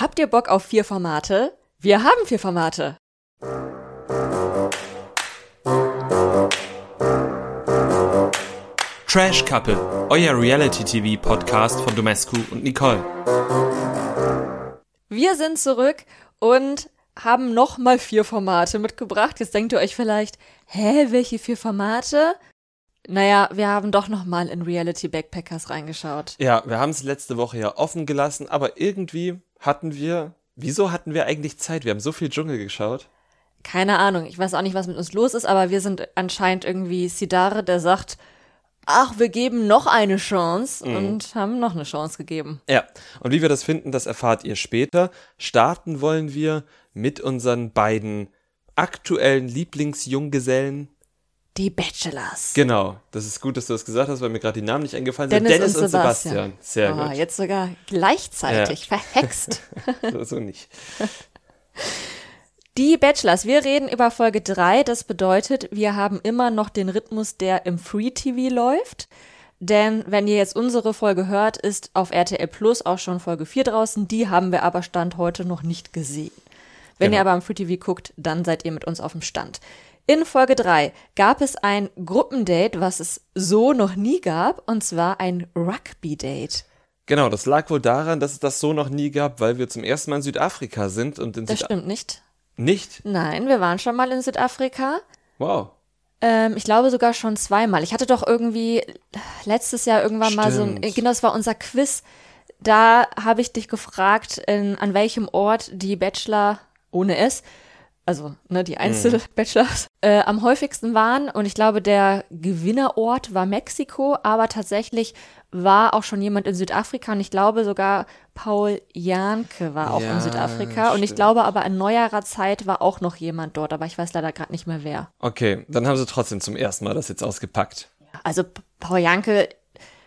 Habt ihr Bock auf vier Formate? Wir haben vier Formate. Trash Couple, euer Reality-TV-Podcast von Domescu und Nicole. Wir sind zurück und haben nochmal vier Formate mitgebracht. Jetzt denkt ihr euch vielleicht, hä, welche vier Formate? Naja, wir haben doch nochmal in Reality Backpackers reingeschaut. Ja, wir haben es letzte Woche ja offen gelassen, aber irgendwie hatten wir, wieso hatten wir eigentlich Zeit? Wir haben so viel Dschungel geschaut. Keine Ahnung, ich weiß auch nicht, was mit uns los ist, aber wir sind anscheinend irgendwie Sidare, der sagt, ach, wir geben noch eine Chance und haben noch eine Chance gegeben. Ja, und wie wir das finden, das erfahrt ihr später. Starten wollen wir mit unseren beiden aktuellen Lieblingsjunggesellen. Die Bachelors. Genau, das ist gut, dass du das gesagt hast, weil mir gerade die Namen nicht eingefallen Dennis, sind. Dennis und und Sebastian. Sebastian. Sehr Ah, gut. jetzt sogar gleichzeitig, verhext. So, so nicht. Die Bachelors, wir reden über Folge 3. Das bedeutet, wir haben immer noch den Rhythmus, der im Free TV läuft. Denn wenn ihr jetzt unsere Folge hört, ist auf RTL Plus auch schon Folge 4 draußen. Die haben wir aber Stand heute noch nicht gesehen. Wenn Genau. ihr aber am Free TV guckt, dann seid ihr mit uns auf dem Stand. In Folge 3 gab es ein Gruppendate, was es so noch nie gab, und zwar ein Rugby-Date. Genau, das lag wohl daran, dass es das so noch nie gab, weil wir zum ersten Mal in Südafrika sind und in Das Südafrika. stimmt nicht. Nicht? Nein, wir waren schon mal in Südafrika. Wow. Ähm, ich glaube sogar schon zweimal. Ich hatte doch irgendwie letztes Jahr irgendwann mal so ein, Stimmt. genau, das war unser Quiz. Da habe ich dich gefragt, in, an welchem Ort die Bachelor ohne S, also ne, die Einzel-Bachelors, äh, am häufigsten waren. Und ich glaube, der Gewinnerort war Mexiko, aber tatsächlich war auch schon jemand in Südafrika und ich glaube sogar Paul Janke war auch in Ja, Südafrika. Und ich stimmt. glaube aber in neuerer Zeit war auch noch jemand dort, aber ich weiß leider gerade nicht mehr wer. Okay, dann haben sie trotzdem zum ersten Mal das jetzt ausgepackt. Also Paul Janke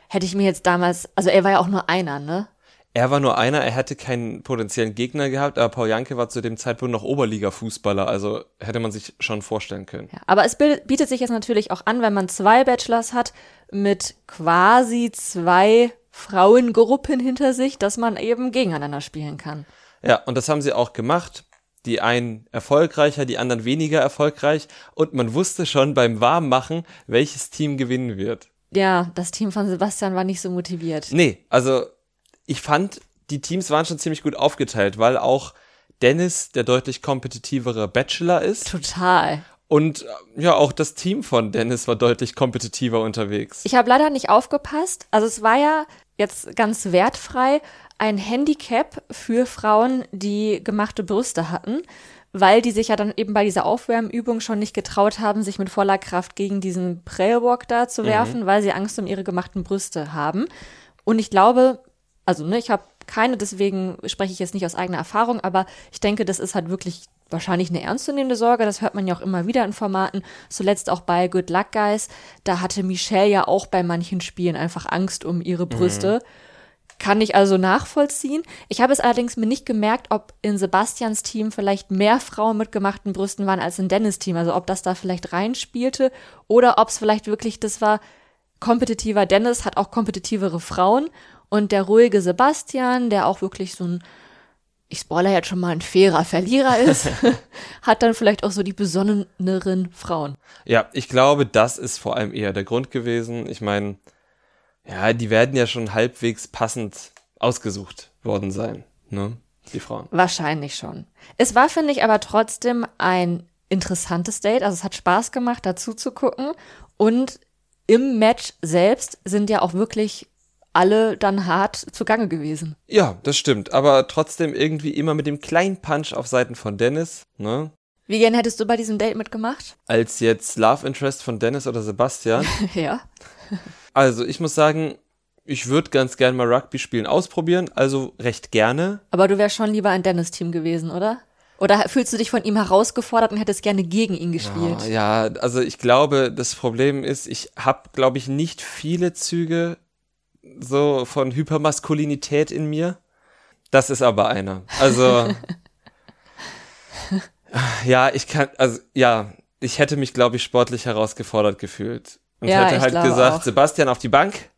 hätte ich mir jetzt damals, also er war ja auch nur einer, ne? Er war nur einer, er hätte keinen potenziellen Gegner gehabt, aber Paul Janke war zu dem Zeitpunkt noch Oberliga-Fußballer, also hätte man sich schon vorstellen können. Ja, aber es bietet sich jetzt natürlich auch an, wenn man zwei Bachelors hat mit quasi zwei Frauengruppen hinter sich, dass man eben gegeneinander spielen kann. Ja, und das haben sie auch gemacht. Die einen erfolgreicher, die anderen weniger erfolgreich. Und man wusste schon beim Warmmachen, welches Team gewinnen wird. Ja, das Team von Sebastian war nicht so motiviert. Nee, also ich fand, die Teams waren schon ziemlich gut aufgeteilt, weil auch Dennis der deutlich kompetitivere Bachelor ist. Total. Und äh, ja, auch das Team von Dennis war deutlich kompetitiver unterwegs. Ich habe leider nicht aufgepasst. Also es war ja jetzt ganz wertfrei ein Handicap für Frauen, die gemachte Brüste hatten, weil die sich ja dann eben bei dieser Aufwärmübung schon nicht getraut haben, sich mit voller Kraft gegen diesen Prellbock da zu werfen, weil sie Angst um ihre gemachten Brüste haben. Und ich glaube, also ne, ich habe keine, deswegen spreche ich jetzt nicht aus eigener Erfahrung, aber ich denke, das ist halt wirklich wahrscheinlich eine ernstzunehmende Sorge. Das hört man ja auch immer wieder in Formaten. Zuletzt auch bei Good Luck Guys. Da hatte Michelle ja auch bei manchen Spielen einfach Angst um ihre Brüste. Kann ich also nachvollziehen. Ich habe es allerdings mir nicht gemerkt, ob in Sebastians Team vielleicht mehr Frauen mit gemachten Brüsten waren als in Dennis Team. Also ob das da vielleicht reinspielte oder ob es vielleicht wirklich das war, kompetitiver Dennis hat auch kompetitivere Frauen und der ruhige Sebastian, der auch wirklich so ein, ich spoiler jetzt schon mal, ein fairer Verlierer ist, hat dann vielleicht auch so die besonneneren Frauen. Ja, ich glaube, das ist vor allem eher der Grund gewesen. Ich meine, ja, die werden ja schon halbwegs passend ausgesucht worden sein, ne? Die Frauen. Wahrscheinlich schon. Es war, finde ich, aber trotzdem ein interessantes Date. Also es hat Spaß gemacht, dazu zu gucken. Und im Match selbst sind ja auch wirklich alle dann hart zugange gewesen. Ja, das stimmt. Aber trotzdem irgendwie immer mit dem kleinen Punch auf Seiten von Dennis, ne? Wie gern hättest du bei diesem Date mitgemacht? Als jetzt Love Interest von Dennis oder Sebastian. ja. Also, ich muss sagen, ich würde ganz gern mal Rugby spielen ausprobieren, also recht gerne. Aber du wärst schon lieber ein Dennis-Team gewesen, oder? Oder fühlst du dich von ihm herausgefordert und hättest gerne gegen ihn gespielt? Ah, ja, also ich glaube, das Problem ist, ich habe, glaube ich, nicht viele Züge so von Hypermaskulinität in mir. Das ist aber einer. Also ja, ich kann, also ja, ich hätte mich, glaube ich, sportlich herausgefordert gefühlt und Ja, hätte halt gesagt, auch. Sebastian auf die Bank.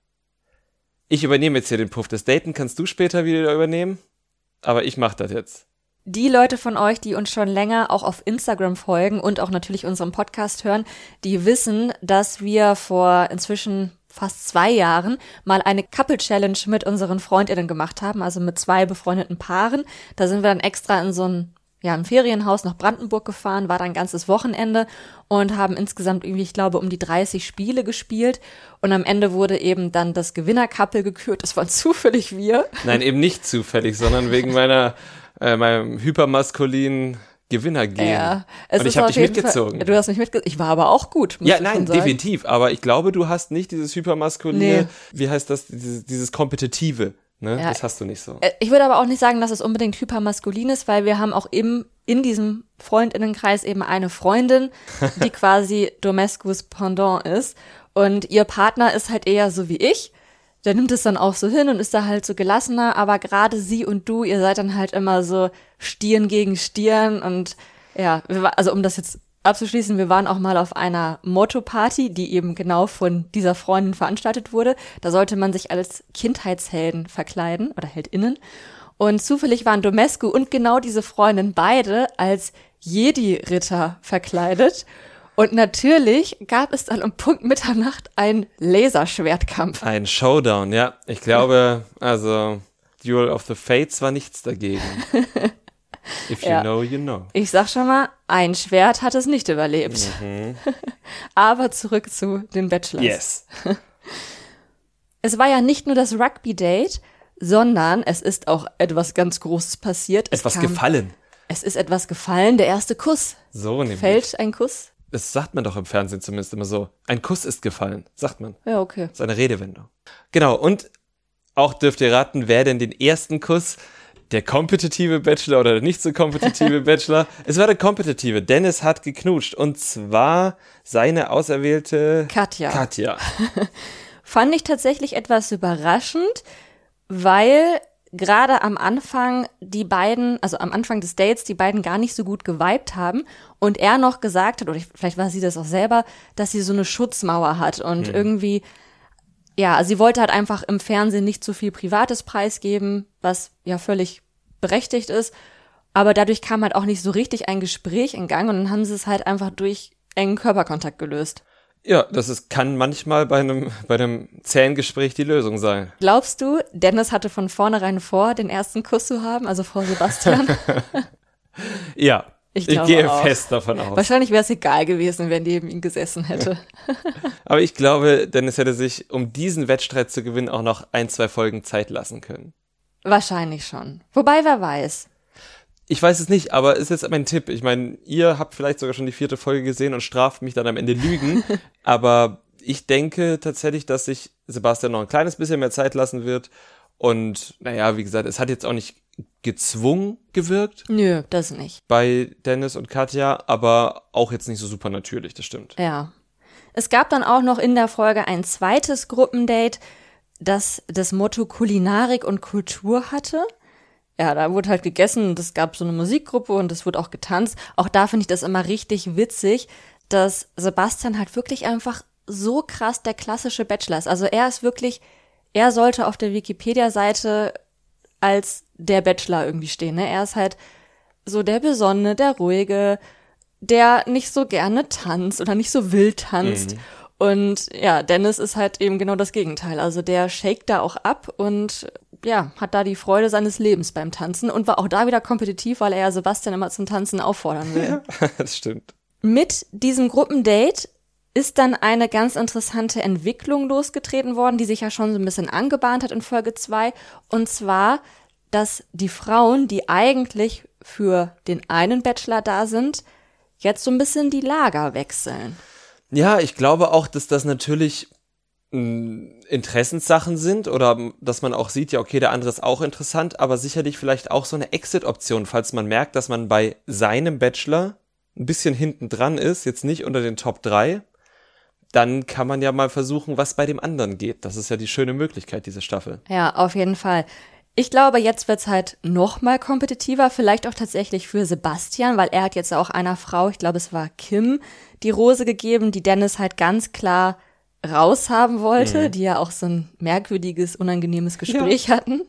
Ich übernehme jetzt hier den Puff. Das Daten kannst du später wieder übernehmen. aber ich mach das jetzt. Die Leute von euch, die uns schon länger auch auf Instagram folgen und auch natürlich unseren Podcast hören, die wissen, dass wir vor inzwischen fast zwei Jahren mal eine Couple Challenge mit unseren Freundinnen gemacht haben, also mit zwei befreundeten Paaren. Da sind wir dann extra in so ein ja, ein Ferienhaus nach Brandenburg gefahren, war dann ein ganzes Wochenende und haben insgesamt irgendwie, ich glaube, um die 30 Spiele gespielt. Und am Ende wurde eben dann das Gewinnerkappel gekürt. Das waren zufällig wir. Nein, eben nicht zufällig, sondern wegen meiner, äh, meinem hypermaskulinen Gewinner gehen. Ja, es und ich habe dich mitgezogen. Fall, du hast mich mitgezogen. Ich war aber auch gut. Ja, nein, definitiv. Aber ich glaube, du hast nicht dieses hypermaskuline, nee. wie heißt das, dieses, dieses kompetitive. Ne? Ja, das hast du nicht so. Äh, ich würde aber auch nicht sagen, dass es unbedingt hypermaskulin ist, weil wir haben auch im, in diesem Freundinnenkreis eben eine Freundin, die quasi Domescus Pendant ist. Und ihr Partner ist halt eher so wie ich. Der nimmt es dann auch so hin und ist da halt so gelassener, aber gerade sie und du, ihr seid dann halt immer so Stirn gegen Stirn und ja, also um das jetzt abzuschließen, wir waren auch mal auf einer Motto-Party, die eben genau von dieser Freundin veranstaltet wurde. Da sollte man sich als Kindheitshelden verkleiden oder Heldinnen. Und zufällig waren Domescu und genau diese Freundin beide als Jedi-Ritter verkleidet. Und natürlich gab es dann um Punkt Mitternacht einen Laserschwertkampf. Ein Showdown, ja. Ich glaube, also Duel of the Fates war nichts dagegen. If you ja. know, you know. Ich sag schon mal, ein Schwert hat es nicht überlebt. Mhm. Aber zurück zu den Bachelors. Yes. Es war ja nicht nur das Rugby-Date, sondern es ist auch etwas ganz Großes passiert. Es etwas kam, gefallen. Es ist etwas gefallen, der erste Kuss. So nämlich. Fällt ein Kuss? Das sagt man doch im Fernsehen zumindest immer so. Ein Kuss ist gefallen, sagt man. Ja, okay. Das ist eine Redewendung. Genau, und auch dürft ihr raten, wer denn den ersten Kuss der kompetitive Bachelor oder der nicht so kompetitive Bachelor. Es war der kompetitive. Dennis hat geknutscht und zwar seine auserwählte Katja. Katja. Fand ich tatsächlich etwas überraschend, weil gerade am Anfang die beiden, also am Anfang des Dates, die beiden gar nicht so gut geweibt haben und er noch gesagt hat, oder vielleicht war sie das auch selber, dass sie so eine Schutzmauer hat und hm. irgendwie, ja, sie wollte halt einfach im Fernsehen nicht so viel Privates preisgeben, was ja völlig berechtigt ist. Aber dadurch kam halt auch nicht so richtig ein Gespräch in Gang und dann haben sie es halt einfach durch engen Körperkontakt gelöst. Ja, das ist, kann manchmal bei einem, bei einem zähen Gespräch die Lösung sein. Glaubst du, Dennis hatte von vornherein vor, den ersten Kuss zu haben, also vor Sebastian? ja, ich, ich gehe auch. fest davon aus. Wahrscheinlich wäre es egal gewesen, wenn neben ihm gesessen hätte. Aber ich glaube, Dennis hätte sich, um diesen Wettstreit zu gewinnen, auch noch ein, zwei Folgen Zeit lassen können. Wahrscheinlich schon. Wobei, wer weiß. Ich weiß es nicht, aber ist jetzt mein Tipp. Ich meine, ihr habt vielleicht sogar schon die vierte Folge gesehen und straft mich dann am Ende Lügen. aber ich denke tatsächlich, dass sich Sebastian noch ein kleines bisschen mehr Zeit lassen wird. Und naja, wie gesagt, es hat jetzt auch nicht gezwungen gewirkt. Nö, das nicht. Bei Dennis und Katja, aber auch jetzt nicht so super natürlich, das stimmt. Ja. Es gab dann auch noch in der Folge ein zweites Gruppendate das das Motto Kulinarik und Kultur hatte. Ja, da wurde halt gegessen und es gab so eine Musikgruppe und es wurde auch getanzt. Auch da finde ich das immer richtig witzig, dass Sebastian halt wirklich einfach so krass der klassische Bachelor ist. Also er ist wirklich, er sollte auf der Wikipedia-Seite als der Bachelor irgendwie stehen. Ne? Er ist halt so der Besonnene, der Ruhige, der nicht so gerne tanzt oder nicht so wild tanzt. Mhm. Und ja, Dennis ist halt eben genau das Gegenteil. Also der shake da auch ab und ja, hat da die Freude seines Lebens beim Tanzen und war auch da wieder kompetitiv, weil er ja Sebastian immer zum Tanzen auffordern will. das stimmt. Mit diesem Gruppendate ist dann eine ganz interessante Entwicklung losgetreten worden, die sich ja schon so ein bisschen angebahnt hat in Folge 2. Und zwar, dass die Frauen, die eigentlich für den einen Bachelor da sind, jetzt so ein bisschen die Lager wechseln. Ja, ich glaube auch, dass das natürlich hm, Interessenssachen sind oder dass man auch sieht, ja, okay, der andere ist auch interessant, aber sicherlich vielleicht auch so eine Exit-Option, falls man merkt, dass man bei seinem Bachelor ein bisschen hinten dran ist, jetzt nicht unter den Top 3, dann kann man ja mal versuchen, was bei dem anderen geht. Das ist ja die schöne Möglichkeit, diese Staffel. Ja, auf jeden Fall. Ich glaube, jetzt wird's halt noch mal kompetitiver, vielleicht auch tatsächlich für Sebastian, weil er hat jetzt auch einer Frau, ich glaube, es war Kim, die Rose gegeben, die Dennis halt ganz klar raushaben wollte, mhm. die ja auch so ein merkwürdiges, unangenehmes Gespräch ja. hatten.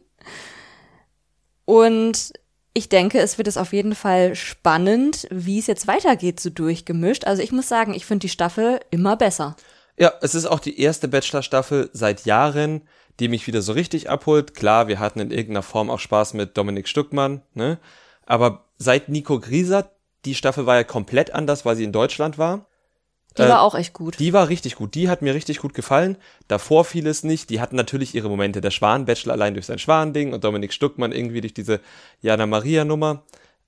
Und ich denke, es wird es auf jeden Fall spannend, wie es jetzt weitergeht, so durchgemischt. Also ich muss sagen, ich finde die Staffel immer besser. Ja, es ist auch die erste Bachelor-Staffel seit Jahren, die mich wieder so richtig abholt. Klar, wir hatten in irgendeiner Form auch Spaß mit Dominik Stuckmann, ne? Aber seit Nico Grieser, die Staffel war ja komplett anders, weil sie in Deutschland war. Die äh, war auch echt gut. Die war richtig gut. Die hat mir richtig gut gefallen. Davor fiel es nicht. Die hatten natürlich ihre Momente. Der Schwan-Bachelor allein durch sein Schwan-Ding und Dominik Stuckmann irgendwie durch diese Jana Maria-Nummer.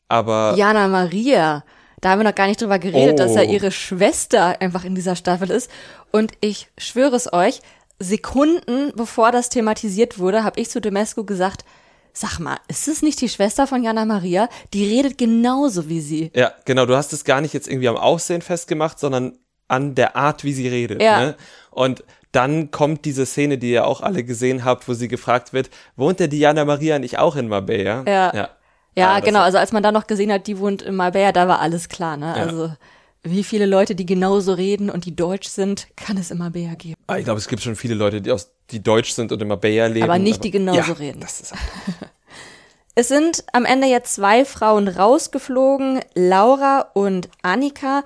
Aber. Jana Maria. Da haben wir noch gar nicht drüber geredet, oh. dass er ihre Schwester einfach in dieser Staffel ist. Und ich schwöre es euch, Sekunden bevor das thematisiert wurde, habe ich zu Demesco gesagt, Sag mal, ist es nicht die Schwester von Jana Maria? Die redet genauso wie sie. Ja, genau. Du hast es gar nicht jetzt irgendwie am Aussehen festgemacht, sondern an der Art, wie sie redet. Ja. Ne? Und dann kommt diese Szene, die ihr auch alle gesehen habt, wo sie gefragt wird, wohnt der Diana Maria nicht auch in Marbella? Ja. Ja, ja ah, genau. Also als man dann noch gesehen hat, die wohnt in Marbella, da war alles klar. Ne? Ja. Also wie viele Leute, die genauso reden und die deutsch sind, kann es in Marbella geben? Ah, ich glaube, es gibt schon viele Leute, die, aus, die deutsch sind und in Marbella leben. Aber nicht, aber, die genauso ja, reden. Das ist es sind am Ende jetzt zwei Frauen rausgeflogen, Laura und Annika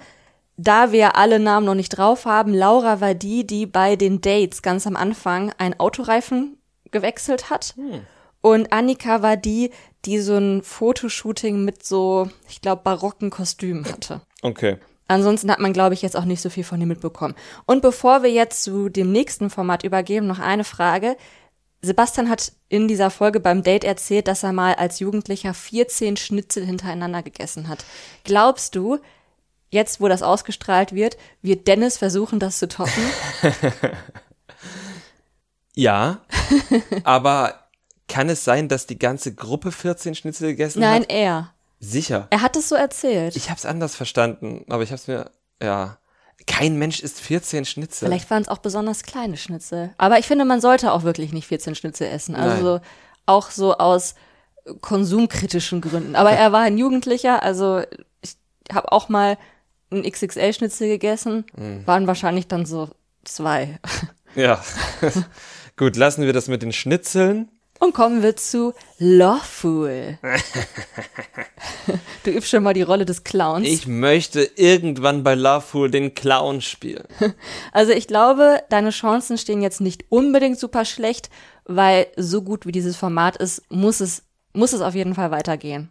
da wir alle Namen noch nicht drauf haben, Laura war die, die bei den Dates ganz am Anfang einen Autoreifen gewechselt hat. Hm. Und Annika war die, die so ein Fotoshooting mit so, ich glaube, barocken Kostümen hatte. Okay. Ansonsten hat man, glaube ich, jetzt auch nicht so viel von ihm mitbekommen. Und bevor wir jetzt zu dem nächsten Format übergeben, noch eine Frage. Sebastian hat in dieser Folge beim Date erzählt, dass er mal als Jugendlicher 14 Schnitzel hintereinander gegessen hat. Glaubst du, jetzt, wo das ausgestrahlt wird, wird Dennis versuchen, das zu toppen? ja, aber kann es sein, dass die ganze Gruppe 14 Schnitzel gegessen Nein, hat? Nein, er. Sicher. Er hat es so erzählt. Ich habe es anders verstanden, aber ich habe es mir, ja. Kein Mensch isst 14 Schnitzel. Vielleicht waren es auch besonders kleine Schnitzel. Aber ich finde, man sollte auch wirklich nicht 14 Schnitzel essen. Also Nein. auch so aus konsumkritischen Gründen. Aber er war ein Jugendlicher, also ich habe auch mal ein XXL-Schnitzel gegessen, mhm. waren wahrscheinlich dann so zwei. Ja. Gut, lassen wir das mit den Schnitzeln. Und kommen wir zu Lawful. du übst schon mal die Rolle des Clowns. Ich möchte irgendwann bei Lawful den Clown spielen. Also ich glaube, deine Chancen stehen jetzt nicht unbedingt super schlecht, weil so gut wie dieses Format ist, muss es, muss es auf jeden Fall weitergehen.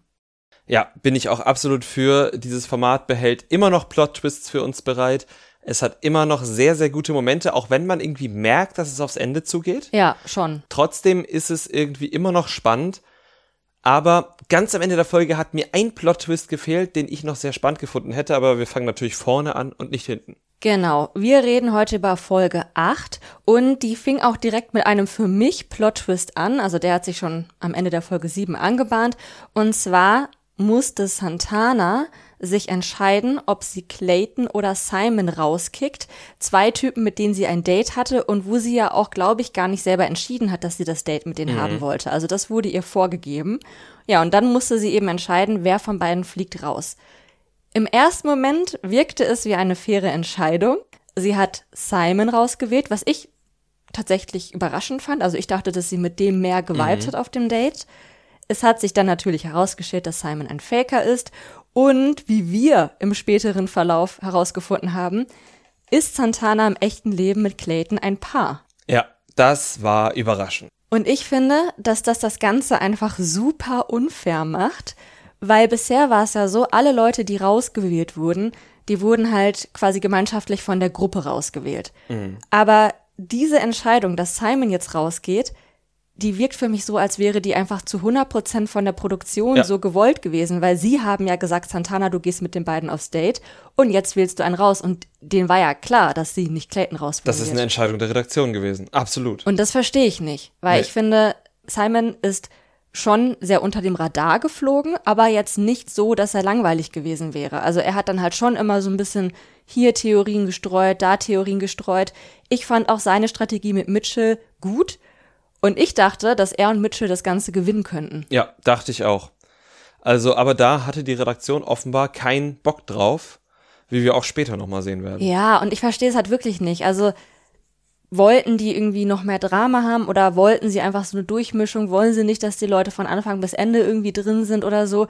Ja, bin ich auch absolut für. Dieses Format behält immer noch Plot-Twists für uns bereit. Es hat immer noch sehr, sehr gute Momente, auch wenn man irgendwie merkt, dass es aufs Ende zugeht. Ja, schon. Trotzdem ist es irgendwie immer noch spannend. Aber ganz am Ende der Folge hat mir ein Plot-Twist gefehlt, den ich noch sehr spannend gefunden hätte, aber wir fangen natürlich vorne an und nicht hinten. Genau, wir reden heute über Folge 8 und die fing auch direkt mit einem für mich Plot-Twist an, also der hat sich schon am Ende der Folge 7 angebahnt und zwar musste Santana sich entscheiden, ob sie Clayton oder Simon rauskickt. Zwei Typen, mit denen sie ein Date hatte und wo sie ja auch, glaube ich, gar nicht selber entschieden hat, dass sie das Date mit denen mhm. haben wollte. Also das wurde ihr vorgegeben. Ja, und dann musste sie eben entscheiden, wer von beiden fliegt raus. Im ersten Moment wirkte es wie eine faire Entscheidung. Sie hat Simon rausgewählt, was ich tatsächlich überraschend fand. Also ich dachte, dass sie mit dem mehr geweibt mhm. hat auf dem Date. Es hat sich dann natürlich herausgestellt, dass Simon ein Faker ist und wie wir im späteren Verlauf herausgefunden haben, ist Santana im echten Leben mit Clayton ein Paar. Ja, das war überraschend. Und ich finde, dass das das Ganze einfach super unfair macht, weil bisher war es ja so, alle Leute, die rausgewählt wurden, die wurden halt quasi gemeinschaftlich von der Gruppe rausgewählt. Mhm. Aber diese Entscheidung, dass Simon jetzt rausgeht, die wirkt für mich so, als wäre die einfach zu 100 Prozent von der Produktion ja. so gewollt gewesen, weil sie haben ja gesagt, Santana, du gehst mit den beiden aufs Date und jetzt wählst du einen raus und denen war ja klar, dass sie nicht Clayton rauswählen Das ist eine Entscheidung der Redaktion gewesen, absolut. Und das verstehe ich nicht, weil nee. ich finde, Simon ist schon sehr unter dem Radar geflogen, aber jetzt nicht so, dass er langweilig gewesen wäre. Also er hat dann halt schon immer so ein bisschen hier Theorien gestreut, da Theorien gestreut. Ich fand auch seine Strategie mit Mitchell gut und ich dachte, dass er und Mitchell das Ganze gewinnen könnten. Ja, dachte ich auch. Also, aber da hatte die Redaktion offenbar keinen Bock drauf, wie wir auch später nochmal sehen werden. Ja, und ich verstehe es halt wirklich nicht. Also, wollten die irgendwie noch mehr Drama haben oder wollten sie einfach so eine Durchmischung? Wollen sie nicht, dass die Leute von Anfang bis Ende irgendwie drin sind oder so?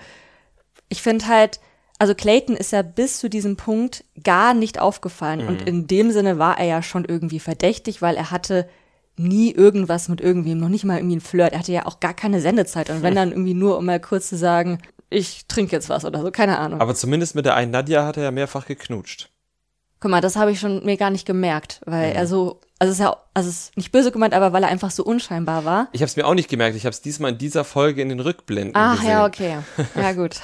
Ich finde halt, also Clayton ist ja bis zu diesem Punkt gar nicht aufgefallen. Mhm. Und in dem Sinne war er ja schon irgendwie verdächtig, weil er hatte nie irgendwas mit irgendwem, noch nicht mal irgendwie ein Flirt. Er hatte ja auch gar keine Sendezeit. Und wenn dann irgendwie nur, um mal kurz zu sagen, ich trinke jetzt was oder so, keine Ahnung. Aber zumindest mit der einen Nadja hat er ja mehrfach geknutscht. Guck mal, das habe ich schon mir gar nicht gemerkt, weil mhm. er so, also es ist ja, also es ist nicht böse gemeint, aber weil er einfach so unscheinbar war. Ich habe es mir auch nicht gemerkt. Ich habe es diesmal in dieser Folge in den Rückblenden Ach, gesehen. ja, okay. Ja, gut.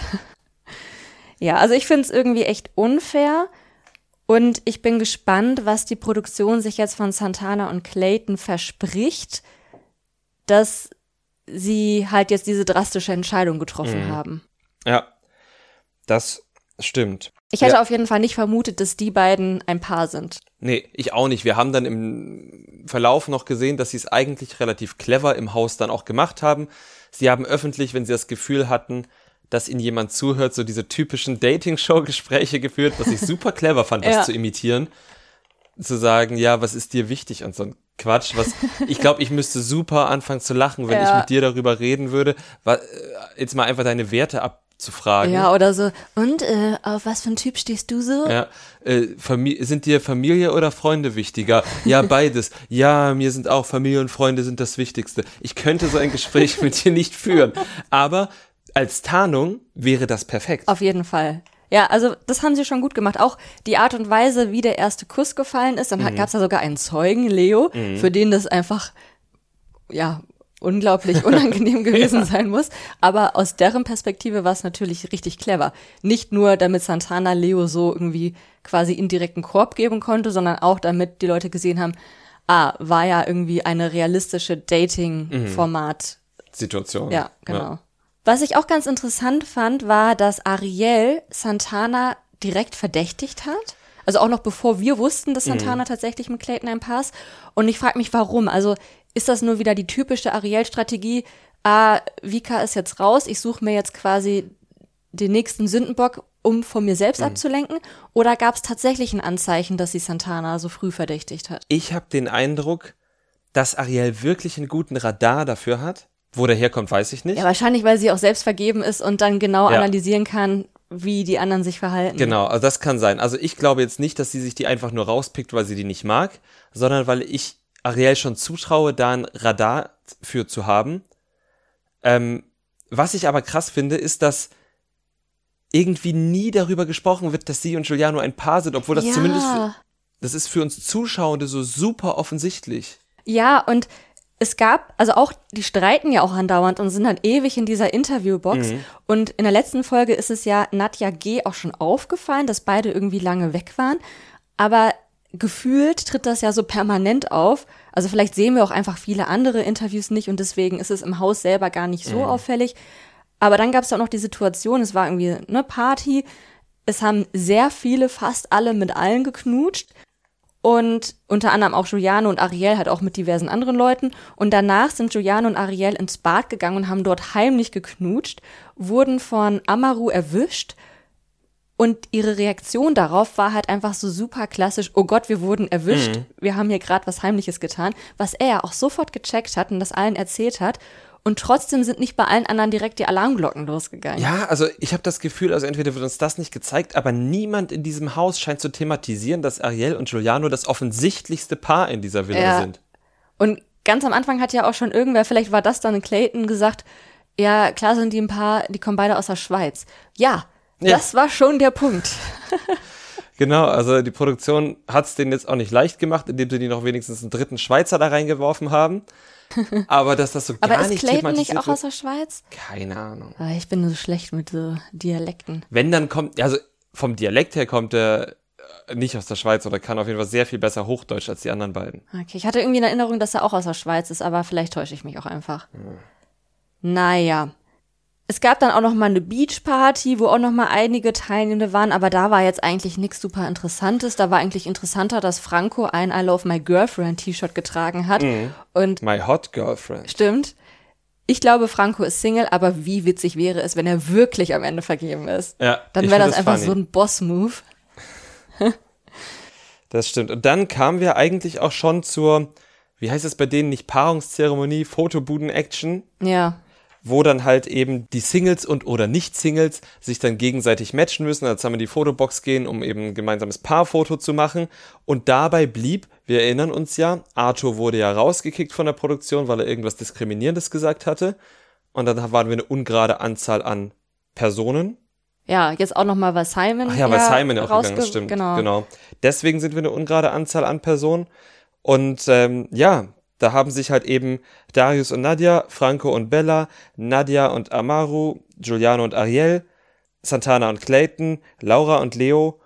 ja, also ich finde es irgendwie echt unfair. Und ich bin gespannt, was die Produktion sich jetzt von Santana und Clayton verspricht, dass sie halt jetzt diese drastische Entscheidung getroffen mhm. haben. Ja, das stimmt. Ich hätte ja. auf jeden Fall nicht vermutet, dass die beiden ein Paar sind. Nee, ich auch nicht. Wir haben dann im Verlauf noch gesehen, dass sie es eigentlich relativ clever im Haus dann auch gemacht haben. Sie haben öffentlich, wenn sie das Gefühl hatten, dass ihnen jemand zuhört, so diese typischen Dating-Show-Gespräche geführt, was ich super clever fand, das ja. zu imitieren. Zu sagen, ja, was ist dir wichtig und so ein Quatsch, was ich glaube, ich müsste super anfangen zu lachen, wenn ja. ich mit dir darüber reden würde. Was, jetzt mal einfach deine Werte abzufragen. Ja, oder so. Und äh, auf was für ein Typ stehst du so? Ja, äh, sind dir Familie oder Freunde wichtiger? Ja, beides. Ja, mir sind auch Familie und Freunde sind das Wichtigste. Ich könnte so ein Gespräch mit dir nicht führen, aber als Tarnung wäre das perfekt. Auf jeden Fall. Ja, also das haben sie schon gut gemacht. Auch die Art und Weise, wie der erste Kuss gefallen ist. Dann mhm. gab es da sogar einen Zeugen, Leo, mhm. für den das einfach, ja, unglaublich unangenehm gewesen ja. sein muss. Aber aus deren Perspektive war es natürlich richtig clever. Nicht nur, damit Santana Leo so irgendwie quasi indirekten Korb geben konnte, sondern auch damit die Leute gesehen haben, ah, war ja irgendwie eine realistische Dating-Format. Situation. Ja, genau. Ja. Was ich auch ganz interessant fand, war, dass Ariel Santana direkt verdächtigt hat. Also auch noch bevor wir wussten, dass Santana mhm. tatsächlich mit Clayton ein ist. Und ich frage mich, warum. Also ist das nur wieder die typische Ariel-Strategie? Ah, Vika ist jetzt raus, ich suche mir jetzt quasi den nächsten Sündenbock, um von mir selbst mhm. abzulenken? Oder gab es tatsächlich ein Anzeichen, dass sie Santana so früh verdächtigt hat? Ich habe den Eindruck, dass Ariel wirklich einen guten Radar dafür hat wo der herkommt, weiß ich nicht. Ja, wahrscheinlich, weil sie auch selbst vergeben ist und dann genau ja. analysieren kann, wie die anderen sich verhalten. Genau, also das kann sein. Also ich glaube jetzt nicht, dass sie sich die einfach nur rauspickt, weil sie die nicht mag, sondern weil ich Ariel schon zutraue, da ein Radar für zu haben. Ähm, was ich aber krass finde, ist, dass irgendwie nie darüber gesprochen wird, dass sie und Giuliano ein Paar sind, obwohl das ja. zumindest, das ist für uns Zuschauende so super offensichtlich. Ja, und es gab, also auch, die streiten ja auch andauernd und sind dann ewig in dieser Interviewbox. Mhm. Und in der letzten Folge ist es ja Nadja G. auch schon aufgefallen, dass beide irgendwie lange weg waren. Aber gefühlt tritt das ja so permanent auf. Also vielleicht sehen wir auch einfach viele andere Interviews nicht und deswegen ist es im Haus selber gar nicht so mhm. auffällig. Aber dann gab es auch noch die Situation, es war irgendwie eine Party. Es haben sehr viele, fast alle mit allen geknutscht und unter anderem auch Giuliano und Ariel hat auch mit diversen anderen Leuten. Und danach sind Giuliano und Ariel ins Bad gegangen und haben dort heimlich geknutscht, wurden von Amaru erwischt. Und ihre Reaktion darauf war halt einfach so super klassisch, oh Gott, wir wurden erwischt, mhm. wir haben hier gerade was Heimliches getan, was er ja auch sofort gecheckt hat und das allen erzählt hat. Und trotzdem sind nicht bei allen anderen direkt die Alarmglocken losgegangen. Ja, also ich habe das Gefühl, also entweder wird uns das nicht gezeigt, aber niemand in diesem Haus scheint zu thematisieren, dass Ariel und Giuliano das offensichtlichste Paar in dieser Villa ja. sind. Und ganz am Anfang hat ja auch schon irgendwer, vielleicht war das dann in Clayton, gesagt, ja, klar sind die ein Paar, die kommen beide aus der Schweiz. Ja, ja. das war schon der Punkt. Genau, also die Produktion hat es denen jetzt auch nicht leicht gemacht, indem sie die noch wenigstens einen dritten Schweizer da reingeworfen haben. Aber dass das so Aber gar ist nicht Clayton nicht auch aus der Schweiz? Keine Ahnung. Aber ah, ich bin so schlecht mit so Dialekten. Wenn dann kommt, also vom Dialekt her kommt er äh, nicht aus der Schweiz oder kann auf jeden Fall sehr viel besser Hochdeutsch als die anderen beiden. Okay, ich hatte irgendwie eine Erinnerung, dass er auch aus der Schweiz ist, aber vielleicht täusche ich mich auch einfach. Hm. Naja. Es gab dann auch noch mal eine Beachparty, wo auch noch mal einige Teilnehmende waren, aber da war jetzt eigentlich nichts super Interessantes. Da war eigentlich interessanter, dass Franco ein I Love My Girlfriend T-Shirt getragen hat. Mhm. Und My Hot Girlfriend. Stimmt. Ich glaube, Franco ist Single, aber wie witzig wäre es, wenn er wirklich am Ende vergeben ist. Ja, Dann wäre das einfach funny. so ein Boss-Move. Das stimmt. Und dann kamen wir eigentlich auch schon zur, wie heißt es bei denen, nicht Paarungszeremonie, Fotobuden-Action. Ja. Wo dann halt eben die Singles und oder Nicht-Singles sich dann gegenseitig matchen müssen. Dann zusammen in die Fotobox gehen, um eben ein gemeinsames Paarfoto zu machen. Und dabei blieb, wir erinnern uns ja, Arthur wurde ja rausgekickt von der Produktion, weil er irgendwas Diskriminierendes gesagt hatte. Und dann waren wir eine ungerade Anzahl an Personen. Ja, jetzt auch nochmal, weil Simon. Ach ja, weil Simon ja auch gegangen ist, stimmt. Genau. genau. Deswegen sind wir eine ungerade Anzahl an Personen. Und ähm, ja, da haben sich halt eben Darius und Nadia, Franco und Bella, Nadia und Amaru, Giuliano und Ariel, Santana und Clayton, Laura und Leo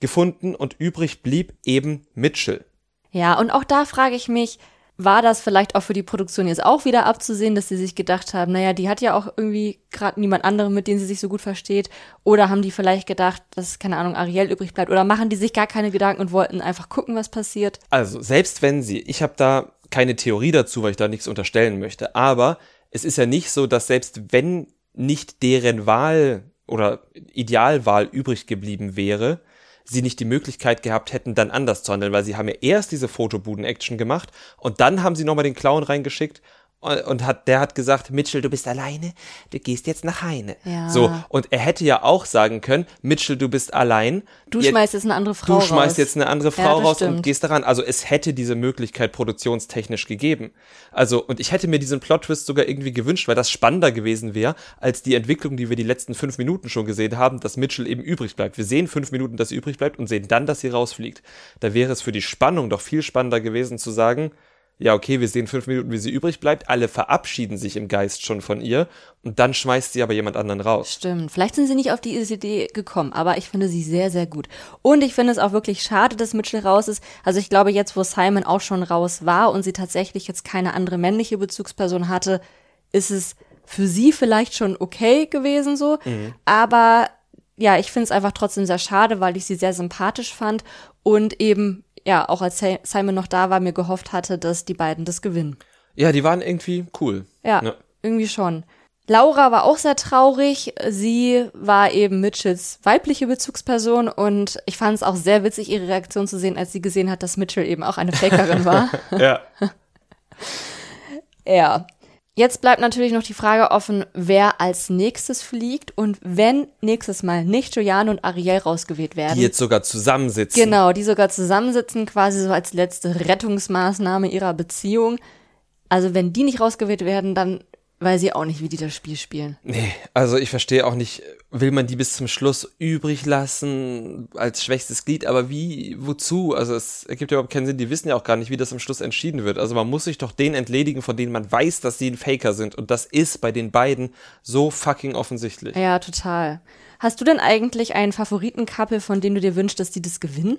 gefunden und übrig blieb eben Mitchell. Ja, und auch da frage ich mich, war das vielleicht auch für die Produktion jetzt auch wieder abzusehen, dass sie sich gedacht haben, naja, die hat ja auch irgendwie gerade niemand anderen, mit dem sie sich so gut versteht. Oder haben die vielleicht gedacht, dass, keine Ahnung, Ariel übrig bleibt. Oder machen die sich gar keine Gedanken und wollten einfach gucken, was passiert. Also, selbst wenn sie, ich habe da keine Theorie dazu, weil ich da nichts unterstellen möchte, aber es ist ja nicht so, dass selbst wenn nicht deren Wahl oder Idealwahl übrig geblieben wäre, sie nicht die Möglichkeit gehabt hätten, dann anders zu handeln, weil sie haben ja erst diese Fotobuden-Action gemacht und dann haben sie nochmal den Clown reingeschickt und und hat, der hat gesagt, Mitchell, du bist alleine, du gehst jetzt nach Heine. Ja. So, und er hätte ja auch sagen können, Mitchell, du bist allein. Du Jetzt- schmeißt jetzt eine andere Frau Du schmeißt raus. jetzt eine andere Ja, Frau das raus und stimmt. gehst daran. Also es hätte diese Möglichkeit produktionstechnisch gegeben. Also, und ich hätte mir diesen Plot-Twist sogar irgendwie gewünscht, weil das spannender gewesen wäre, als die Entwicklung, die wir die letzten fünf Minuten schon gesehen haben, dass Mitchell eben übrig bleibt. Wir sehen fünf Minuten, dass sie übrig bleibt und sehen dann, dass sie rausfliegt. Da wäre es für die Spannung doch viel spannender gewesen zu sagen, ja, okay, wir sehen fünf Minuten, wie sie übrig bleibt, alle verabschieden sich im Geist schon von ihr und dann schmeißt sie aber jemand anderen raus. Stimmt. Vielleicht sind sie nicht auf die Idee gekommen, aber ich finde sie sehr, sehr gut. Und ich finde es auch wirklich schade, dass Mitchell raus ist. Also ich glaube, jetzt, wo Simon auch schon raus war und sie tatsächlich jetzt keine andere männliche Bezugsperson hatte, ist es für sie vielleicht schon okay gewesen so. Aber ja, ich finde es einfach trotzdem sehr schade, weil ich sie sehr sympathisch fand und eben, ja, auch als Simon noch da war, mir gehofft hatte, dass die beiden das gewinnen. Ja, die waren irgendwie cool. Ja, Ja. irgendwie schon. Laura war auch sehr traurig. Sie war eben Mitchells weibliche Bezugsperson und ich fand es auch sehr witzig, ihre Reaktion zu sehen, als sie gesehen hat, dass Mitchell eben auch eine Fakerin war. Ja. Ja. Jetzt bleibt natürlich noch die Frage offen, wer als nächstes fliegt und wenn nächstes Mal nicht Giuliano und Ariel rausgewählt werden. Die jetzt sogar zusammensitzen. Genau, die sogar zusammensitzen, quasi so als letzte Rettungsmaßnahme ihrer Beziehung. Also wenn die nicht rausgewählt werden, dann weiß ich auch nicht, wie die das Spiel spielen. Nee, also ich verstehe auch nicht, will man die bis zum Schluss übrig lassen als schwächstes Glied, aber wie, wozu? Also es ergibt ja überhaupt keinen Sinn, die wissen ja auch gar nicht, wie das am Schluss entschieden wird. Also man muss sich doch denen entledigen, von denen man weiß, dass sie ein Faker sind und das ist bei den beiden so fucking offensichtlich. Ja, total. Hast du denn eigentlich einen Favoriten-Couple, von dem du dir wünschst, dass die das gewinnen?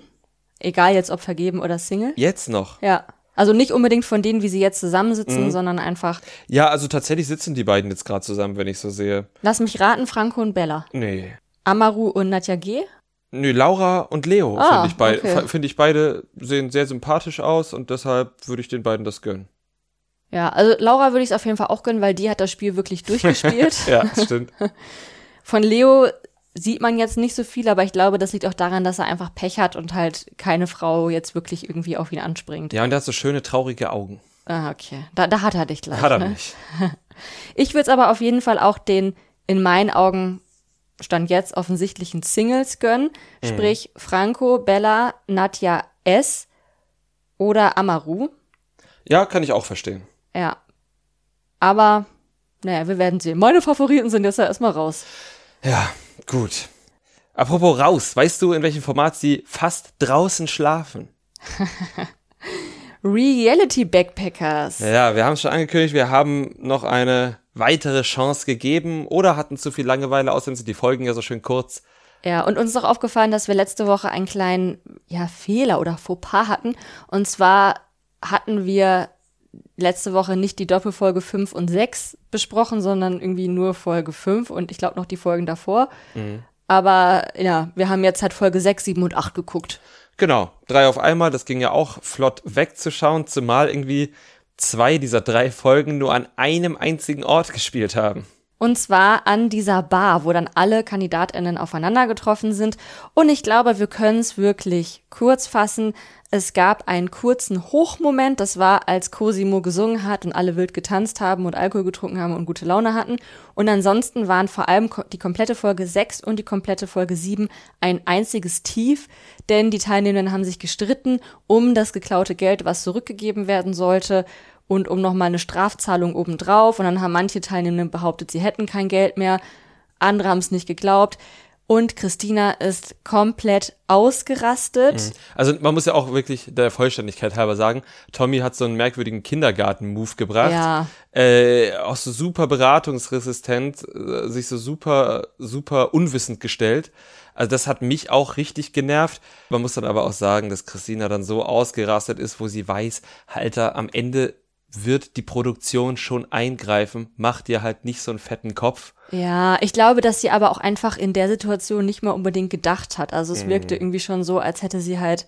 Egal jetzt ob vergeben oder Single? Jetzt noch. Ja. Also nicht unbedingt von denen, wie sie jetzt zusammensitzen, Mhm. sondern einfach, Ja, also tatsächlich sitzen die beiden jetzt gerade zusammen, wenn ich so sehe. lass mich raten, Franco und Bella. Nee. Amaru und Nadja G. Nö, Laura und Leo Ah, finde ich, beid- okay. find ich beide sehen sehr sympathisch aus und deshalb würde ich den beiden das gönnen. Ja, also Laura würde ich es auf jeden Fall auch gönnen, weil die hat das Spiel wirklich durchgespielt. Ja, stimmt. Von Leo sieht man jetzt nicht so viel, aber ich glaube, das liegt auch daran, dass er einfach Pech hat und halt keine Frau jetzt wirklich irgendwie auf ihn anspringt. Ja, und der hat so schöne, traurige Augen. Ah, okay. Da, da hat er dich gleich. Hat er ne? nicht. Ich würde es aber auf jeden Fall auch den in meinen Augen stand jetzt offensichtlichen Singles gönnen, Mhm. sprich Franco, Bella, Nadja S. oder Amaru. Ja, kann ich auch verstehen. Ja. Aber, naja, wir werden sehen. Meine Favoriten sind jetzt ja erstmal raus. Ja, gut. Apropos raus, weißt du, in welchem Format sie fast draußen schlafen? Reality Backpackers. Ja, wir haben es schon angekündigt, wir haben noch eine weitere Chance gegeben oder hatten zu viel Langeweile, außerdem sind die Folgen ja so schön kurz. Ja, und uns ist auch aufgefallen, dass wir letzte Woche einen kleinen ja, Fehler oder Fauxpas hatten. Und zwar hatten wir letzte Woche nicht die Doppelfolge 5 und 6 besprochen, sondern irgendwie nur Folge 5 und ich glaube noch die Folgen davor. Aber ja, wir haben jetzt halt Folge 6, 7 und 8 geguckt. Genau, drei auf einmal, das ging ja auch flott wegzuschauen, zumal irgendwie zwei dieser drei Folgen nur an einem einzigen Ort gespielt haben. Und zwar an dieser Bar, wo dann alle KandidatInnen aufeinander getroffen sind. Und ich glaube, wir können es wirklich kurz fassen. Es gab einen kurzen Hochmoment, das war, als Cosimo gesungen hat und alle wild getanzt haben und Alkohol getrunken haben und gute Laune hatten. Und ansonsten waren vor allem die komplette Folge 6 und die komplette Folge 7 ein einziges Tief, denn die Teilnehmenden haben sich gestritten um das geklaute Geld, was zurückgegeben werden sollte und um nochmal eine Strafzahlung obendrauf. Und dann haben manche Teilnehmende behauptet, sie hätten kein Geld mehr, andere haben es nicht geglaubt. Und Christina ist komplett ausgerastet. Mhm. Also man muss ja auch wirklich der Vollständigkeit halber sagen, Tommy hat so einen merkwürdigen Kindergarten-Move gebracht. Ja. Äh, auch so super beratungsresistent, äh, sich so super, super unwissend gestellt. Also das hat mich auch richtig genervt. Man muss dann aber auch sagen, dass Christina dann so ausgerastet ist, wo sie weiß, Alter, am Ende wird die Produktion schon eingreifen, mach dir halt nicht so einen fetten Kopf. Ja, ich glaube, dass sie aber auch einfach in der Situation nicht mal unbedingt gedacht hat. Also es mhm. wirkte irgendwie schon so, als hätte sie halt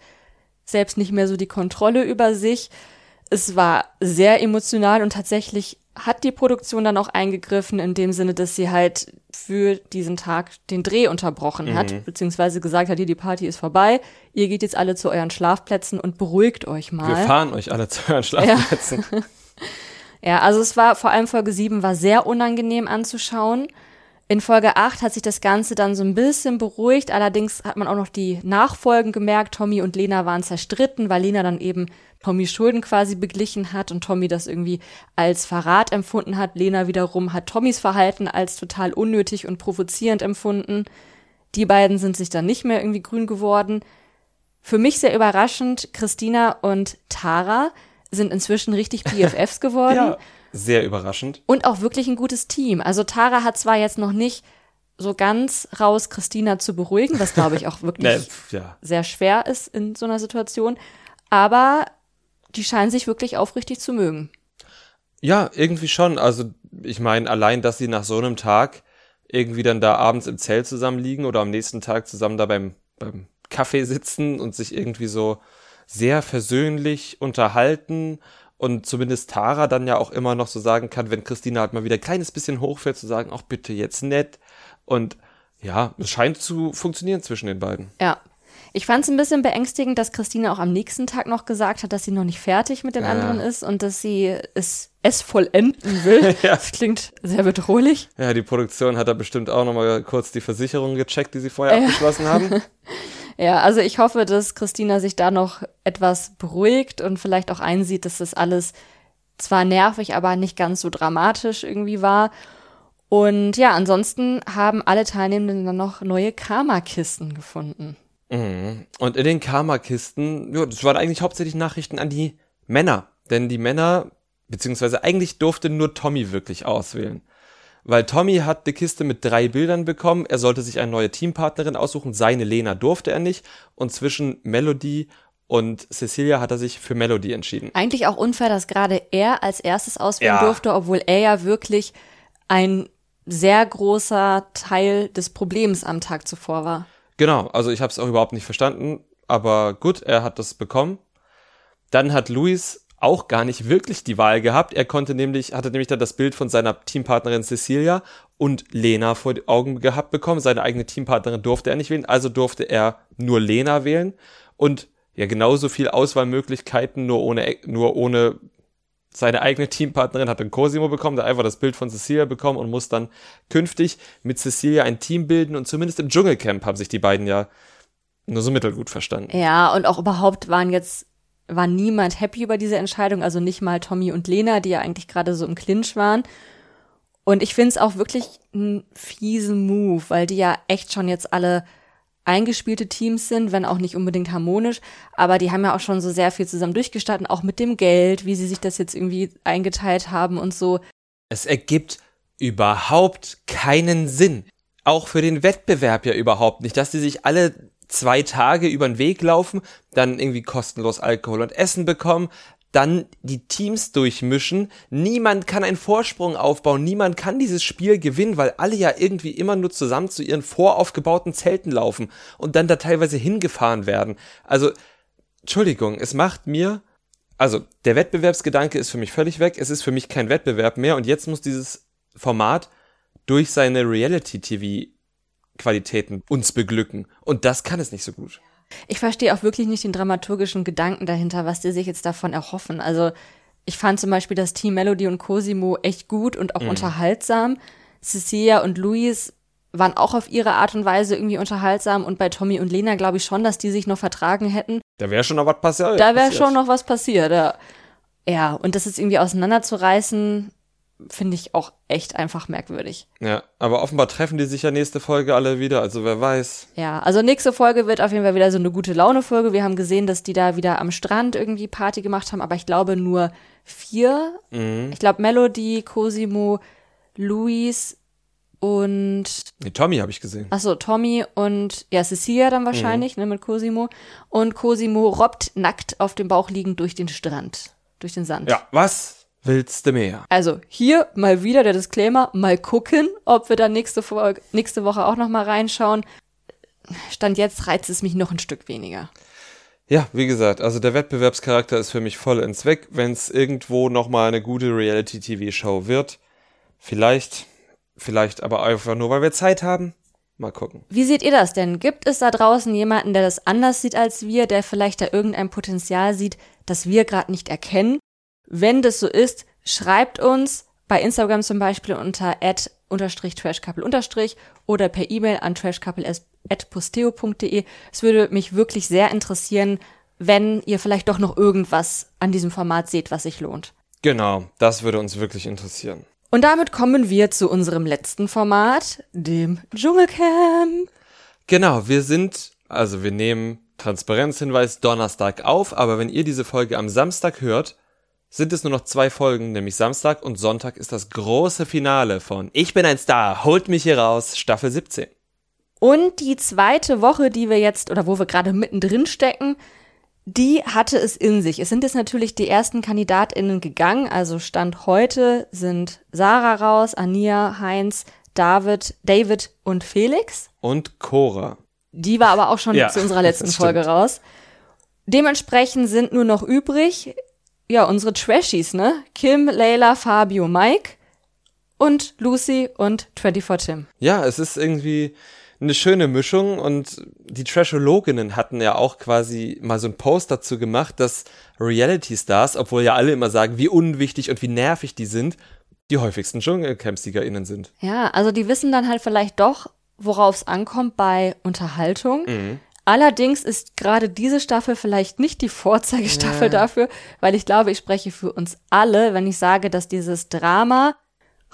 selbst nicht mehr so die Kontrolle über sich. Es war sehr emotional und tatsächlich hat die Produktion dann auch eingegriffen in dem Sinne, dass sie halt für diesen Tag den Dreh unterbrochen hat, mhm. beziehungsweise gesagt hat, hier, die Party ist vorbei, ihr geht jetzt alle zu euren Schlafplätzen und beruhigt euch mal. Wir fahren euch alle zu euren Schlafplätzen. Ja. ja, also es war vor allem Folge 7 war sehr unangenehm anzuschauen. In Folge 8 hat sich das Ganze dann so ein bisschen beruhigt, allerdings hat man auch noch die Nachfolgen gemerkt. Tommy und Lena waren zerstritten, weil Lena dann eben Tommy Schulden quasi beglichen hat und Tommy das irgendwie als Verrat empfunden hat. Lena wiederum hat Tommys Verhalten als total unnötig und provozierend empfunden. Die beiden sind sich dann nicht mehr irgendwie grün geworden. Für mich sehr überraschend, Christina und Tara sind inzwischen richtig BFFs geworden. ja, sehr überraschend. Und auch wirklich ein gutes Team. Also Tara hat zwar jetzt noch nicht so ganz raus, Christina zu beruhigen, was glaube ich auch wirklich nee, ja. sehr schwer ist in so einer Situation. Aber die scheinen sich wirklich aufrichtig zu mögen. Ja, irgendwie schon. Also ich meine, allein, dass sie nach so einem Tag irgendwie dann da abends im Zelt zusammenliegen oder am nächsten Tag zusammen da beim, beim Kaffee sitzen und sich irgendwie so sehr versöhnlich unterhalten und zumindest Tara dann ja auch immer noch so sagen kann, wenn Christina halt mal wieder ein kleines bisschen hochfährt, zu sagen, auch bitte jetzt nett. Und ja, es scheint zu funktionieren zwischen den beiden. Ja, ich fand es ein bisschen beängstigend, dass Christine auch am nächsten Tag noch gesagt hat, dass sie noch nicht fertig mit den ja. anderen ist und dass sie es, es vollenden will. ja. Das klingt sehr bedrohlich. Ja, die Produktion hat da bestimmt auch noch mal kurz die Versicherung gecheckt, die sie vorher ja. abgeschlossen haben. Ja, also ich hoffe, dass Christina sich da noch etwas beruhigt und vielleicht auch einsieht, dass das alles zwar nervig, aber nicht ganz so dramatisch irgendwie war. Und ja, ansonsten haben alle Teilnehmenden dann noch neue Karma-Kisten gefunden. Mhm. Und in den Karma-Kisten, ja, das waren eigentlich hauptsächlich Nachrichten an die Männer. Denn die Männer, beziehungsweise eigentlich durfte nur Tommy wirklich auswählen. Weil Tommy hat die Kiste mit drei Bildern bekommen, er sollte sich eine neue Teampartnerin aussuchen, seine Lena durfte er nicht. Und zwischen Melody und Cecilia hat er sich für Melody entschieden. Eigentlich auch unfair, dass gerade er als erstes auswählen ja. durfte, obwohl er ja wirklich ein sehr großer Teil des Problems am Tag zuvor war. Genau, also ich habe es auch überhaupt nicht verstanden, aber gut, er hat das bekommen. Dann hat Luis auch gar nicht wirklich die Wahl gehabt. Er konnte nämlich, hatte nämlich dann das Bild von seiner Teampartnerin Cecilia und Lena vor die Augen gehabt bekommen. Seine eigene Teampartnerin durfte er nicht wählen, also durfte er nur Lena wählen und ja genauso viel Auswahlmöglichkeiten, nur ohne, nur ohne seine eigene Teampartnerin hat dann Cosimo bekommen, der einfach das Bild von Cecilia bekommen und muss dann künftig mit Cecilia ein Team bilden und zumindest im Dschungelcamp haben sich die beiden ja nur so mittelgut verstanden. Ja, und auch überhaupt waren jetzt, war niemand happy über diese Entscheidung, also nicht mal Tommy und Lena, die ja eigentlich gerade so im Clinch waren. Und ich finde es auch wirklich einen fiesen Move, weil die ja echt schon jetzt alle eingespielte Teams sind, wenn auch nicht unbedingt harmonisch, aber die haben ja auch schon so sehr viel zusammen durchgestartet, auch mit dem Geld, wie sie sich das jetzt irgendwie eingeteilt haben und so. Es ergibt überhaupt keinen Sinn. Auch für den Wettbewerb ja überhaupt nicht, dass die sich alle zwei Tage über den Weg laufen, dann irgendwie kostenlos Alkohol und Essen bekommen, dann die Teams durchmischen. Niemand kann einen Vorsprung aufbauen, niemand kann dieses Spiel gewinnen, weil alle ja irgendwie immer nur zusammen zu ihren voraufgebauten Zelten laufen und dann da teilweise hingefahren werden. Also, Entschuldigung, es macht mir, also der Wettbewerbsgedanke ist für mich völlig weg, es ist für mich kein Wettbewerb mehr und jetzt muss dieses Format durch seine Reality-TV-Qualitäten uns beglücken. Und das kann es nicht so gut. Ich verstehe auch wirklich nicht den dramaturgischen Gedanken dahinter, was die sich jetzt davon erhoffen. Also ich fand zum Beispiel das Team Melody und Cosimo echt gut und auch mhm. unterhaltsam. Cecilia und Luis waren auch auf ihre Art und Weise irgendwie unterhaltsam und bei Tommy und Lena glaube ich schon, dass die sich noch vertragen hätten. Da wäre schon noch was passiert. Da wäre schon noch was passiert, ja. Ja, und das jetzt irgendwie auseinanderzureißen, finde ich auch echt einfach merkwürdig. Ja, aber offenbar treffen die sich ja nächste Folge alle wieder, also wer weiß. Ja, also nächste Folge wird auf jeden Fall wieder so eine gute Laune-Folge. Wir haben gesehen, dass die da wieder am Strand irgendwie Party gemacht haben, aber ich glaube nur vier. Mhm. Ich glaube Melody, Cosimo, Luis und. Nee, Tommy habe ich gesehen. Achso, Tommy und ja, Cecilia dann wahrscheinlich, mhm. ne, mit Cosimo. Und Cosimo robbt nackt auf dem Bauch liegend durch den Strand, durch den Sand. Ja, was? Willst du mehr? Also hier mal wieder der Disclaimer, mal gucken, ob wir dann nächste, Folge, nächste Woche auch noch mal reinschauen. Stand jetzt reizt es mich noch ein Stück weniger. Ja, wie gesagt, also der Wettbewerbscharakter ist für mich voll ins Weg, wenn es irgendwo noch mal eine gute Reality-TV-Show wird. Vielleicht, vielleicht aber einfach nur, weil wir Zeit haben. Mal gucken. Wie seht ihr das denn? Gibt es da draußen jemanden, der das anders sieht als wir, der vielleicht da irgendein Potenzial sieht, das wir gerade nicht erkennen? Wenn das so ist, schreibt uns bei Instagram zum Beispiel unter ad unterstrich trashcouple unterstrich oder per E-Mail an trashcouple.posteo.de. Es würde mich wirklich sehr interessieren, wenn ihr vielleicht doch noch irgendwas an diesem Format seht, was sich lohnt. Genau, das würde uns wirklich interessieren. Und damit kommen wir zu unserem letzten Format, dem Dschungelcamp. Genau, wir sind, also wir nehmen Transparenzhinweis Donnerstag auf, aber wenn ihr diese Folge am Samstag hört, sind es nur noch zwei Folgen, nämlich Samstag und Sonntag ist das große Finale von Ich bin ein Star, holt mich hier raus, Staffel 17. Und die zweite Woche, die wir jetzt oder wo wir gerade mittendrin stecken, die hatte es in sich. Es sind jetzt natürlich die ersten KandidatInnen gegangen. Also Stand heute sind Sarah raus, Ania, Heinz, David, David und Felix. Und Cora. Die war aber auch schon ja, zu unserer letzten Folge raus. Dementsprechend sind nur noch übrig ja, unsere Trashies, ne? Kim, Layla, Fabio, Mike und Lucy und 24 Tim. Ja, es ist irgendwie eine schöne Mischung und die Trashologinnen hatten ja auch quasi mal so ein Post dazu gemacht, dass Reality Stars, obwohl ja alle immer sagen, wie unwichtig und wie nervig die sind, die häufigsten Dschungelcamp-SiegerInnen sind. Ja, also die wissen dann halt vielleicht doch, worauf es ankommt bei Unterhaltung. Mhm. Allerdings ist gerade diese Staffel vielleicht nicht die Vorzeigestaffel ja. dafür, weil ich glaube, ich spreche für uns alle, wenn ich sage, dass dieses Drama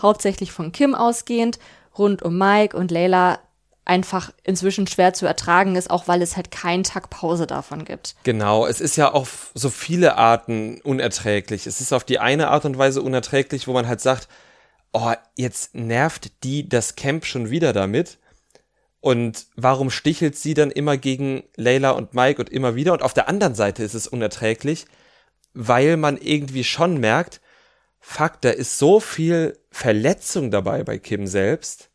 hauptsächlich von Kim ausgehend rund um Mike und Layla einfach inzwischen schwer zu ertragen ist, auch weil es halt keinen Tag Pause davon gibt. Genau, es ist ja auf so viele Arten unerträglich. Es ist auf die eine Art und Weise unerträglich, wo man halt sagt, oh, jetzt nervt die das Camp schon wieder damit. Und warum stichelt sie dann immer gegen Layla und Mike und immer wieder? Und auf der anderen Seite ist es unerträglich, weil man irgendwie schon merkt, fuck, da ist so viel Verletzung dabei bei Kim selbst,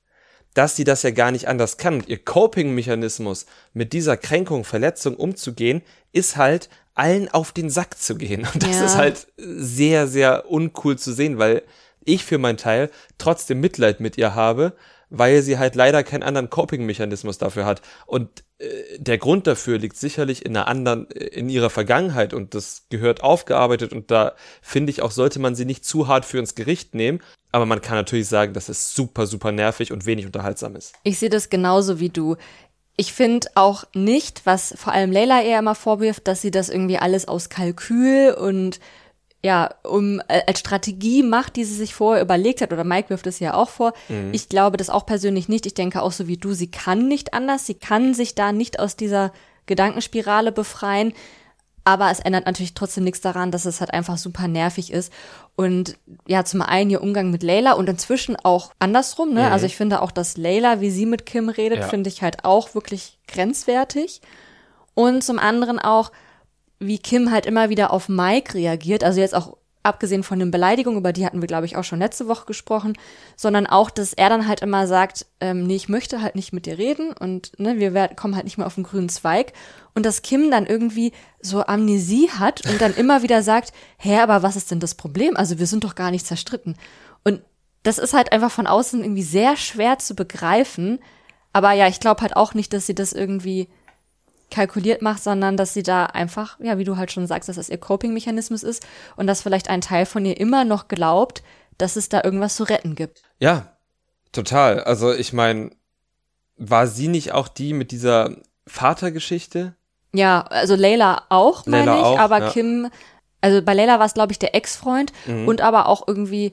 dass sie das ja gar nicht anders kann. Und ihr Coping-Mechanismus, mit dieser Kränkung, Verletzung umzugehen, ist halt, allen auf den Sack zu gehen. Und das ja. ist halt sehr, sehr uncool zu sehen, weil ich für meinen Teil trotzdem Mitleid mit ihr habe, weil sie halt leider keinen anderen Coping-Mechanismus dafür hat. Und äh, der Grund dafür liegt sicherlich in einer anderen, in ihrer Vergangenheit und das gehört aufgearbeitet und da finde ich auch, sollte man sie nicht zu hart für ins Gericht nehmen. Aber man kann natürlich sagen, dass es super, super nervig und wenig unterhaltsam ist. Ich sehe das genauso wie du. Ich finde auch nicht, was vor allem Leila eher immer vorwirft, dass sie das irgendwie alles aus Kalkül und ja, um äh, als Strategie macht, die sie sich vorher überlegt hat, oder Mike wirft es ja auch vor. Mhm. Ich glaube das auch persönlich nicht. Ich denke auch so wie du, sie kann nicht anders. Sie kann sich da nicht aus dieser Gedankenspirale befreien. Aber es ändert natürlich trotzdem nichts daran, dass es halt einfach super nervig ist. Und ja, zum einen ihr Umgang mit Layla und inzwischen auch andersrum, ne? Mhm. Also ich finde auch, dass Layla, wie sie mit Kim redet, ja. finde ich halt auch wirklich grenzwertig. Und zum anderen auch, wie Kim halt immer wieder auf Mike reagiert, also jetzt auch abgesehen von den Beleidigungen, über die hatten wir, glaube ich, auch schon letzte Woche gesprochen, sondern auch, dass er dann halt immer sagt, ähm, nee, ich möchte halt nicht mit dir reden und ne, wir werden, kommen halt nicht mehr auf den grünen Zweig. Und dass Kim dann irgendwie so Amnesie hat und dann immer wieder sagt, hä, aber was ist denn das Problem? Also wir sind doch gar nicht zerstritten. Und das ist halt einfach von außen irgendwie sehr schwer zu begreifen. Aber ja, ich glaube halt auch nicht, dass sie das irgendwie kalkuliert macht, sondern dass sie da einfach, ja, wie du halt schon sagst, dass das ihr Coping-Mechanismus ist und dass vielleicht ein Teil von ihr immer noch glaubt, dass es da irgendwas zu retten gibt. Ja, total. Also ich meine, war sie nicht auch die mit dieser Vatergeschichte? Ja, also Layla auch, meine ich, auch, aber ja. Kim, also bei Layla war es, glaube ich, der Ex-Freund Mhm. und aber auch irgendwie,